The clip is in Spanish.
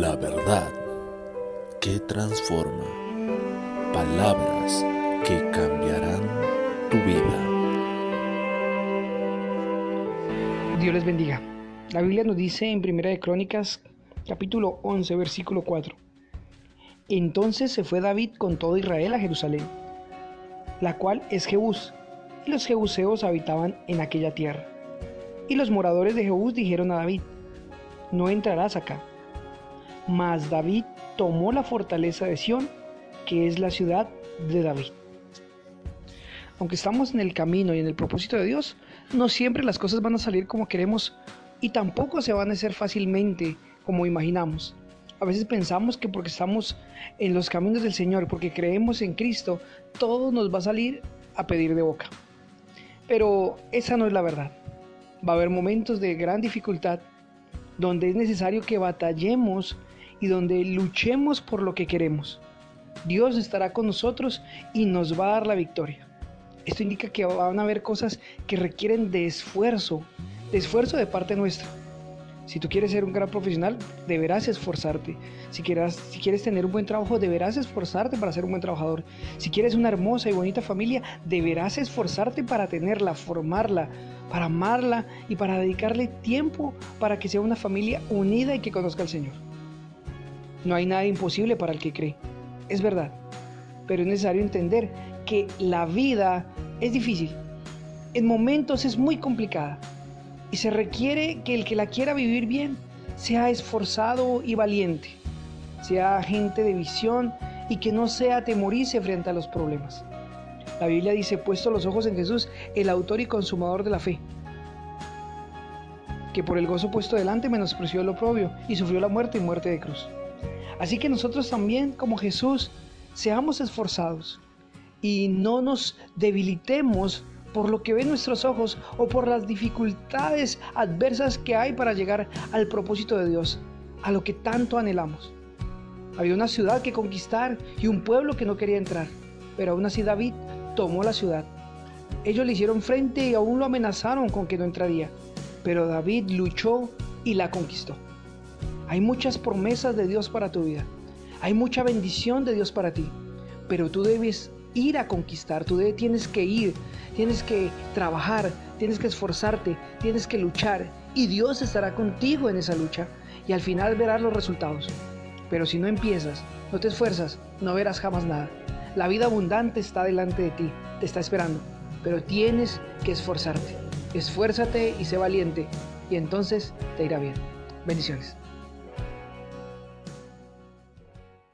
La verdad que transforma. Palabras que cambiarán tu vida. Dios les bendiga. La Biblia nos dice en Primera de Crónicas, capítulo 11, versículo 4. Entonces se fue David con todo Israel a Jerusalén, la cual es Jebús, y los jebuseos habitaban en aquella tierra. Y los moradores de Jebús dijeron a David, no entrarás acá. Mas David tomó la fortaleza de Sión, que es la ciudad de David. Aunque estamos en el camino y en el propósito de Dios, no siempre las cosas van a salir como queremos y tampoco se van a hacer fácilmente como imaginamos. A veces pensamos que porque estamos en los caminos del Señor, porque creemos en Cristo, todo nos va a salir a pedir de boca. Pero esa no es la verdad. Va a haber momentos de gran dificultad donde es necesario que batallemos y donde luchemos por lo que queremos. Dios estará con nosotros y nos va a dar la victoria. Esto indica que van a haber cosas que requieren de esfuerzo, de esfuerzo de parte nuestra. Si tú quieres ser un gran profesional, deberás esforzarte. Si, quieras, si quieres tener un buen trabajo, deberás esforzarte para ser un buen trabajador. Si quieres una hermosa y bonita familia, deberás esforzarte para tenerla, formarla, para amarla y para dedicarle tiempo para que sea una familia unida y que conozca al Señor. No hay nada imposible para el que cree. Es verdad. Pero es necesario entender que la vida es difícil. En momentos es muy complicada y se requiere que el que la quiera vivir bien sea esforzado y valiente, sea gente de visión y que no se atemorice frente a los problemas. La Biblia dice, puesto los ojos en Jesús, el autor y consumador de la fe, que por el gozo puesto delante menospreció el oprobio y sufrió la muerte y muerte de cruz. Así que nosotros también, como Jesús, seamos esforzados y no nos debilitemos por lo que ven nuestros ojos o por las dificultades adversas que hay para llegar al propósito de Dios, a lo que tanto anhelamos. Había una ciudad que conquistar y un pueblo que no quería entrar, pero aún así David tomó la ciudad. Ellos le hicieron frente y aún lo amenazaron con que no entraría, pero David luchó y la conquistó. Hay muchas promesas de Dios para tu vida, hay mucha bendición de Dios para ti, pero tú debes ir a conquistar, tú tienes que ir, tienes que trabajar, tienes que esforzarte, tienes que luchar y Dios estará contigo en esa lucha y al final verás los resultados. Pero si no empiezas, no te esfuerzas, no verás jamás nada. La vida abundante está delante de ti, te está esperando, pero tienes que esforzarte. Esfuérzate y sé valiente y entonces te irá bien. Bendiciones.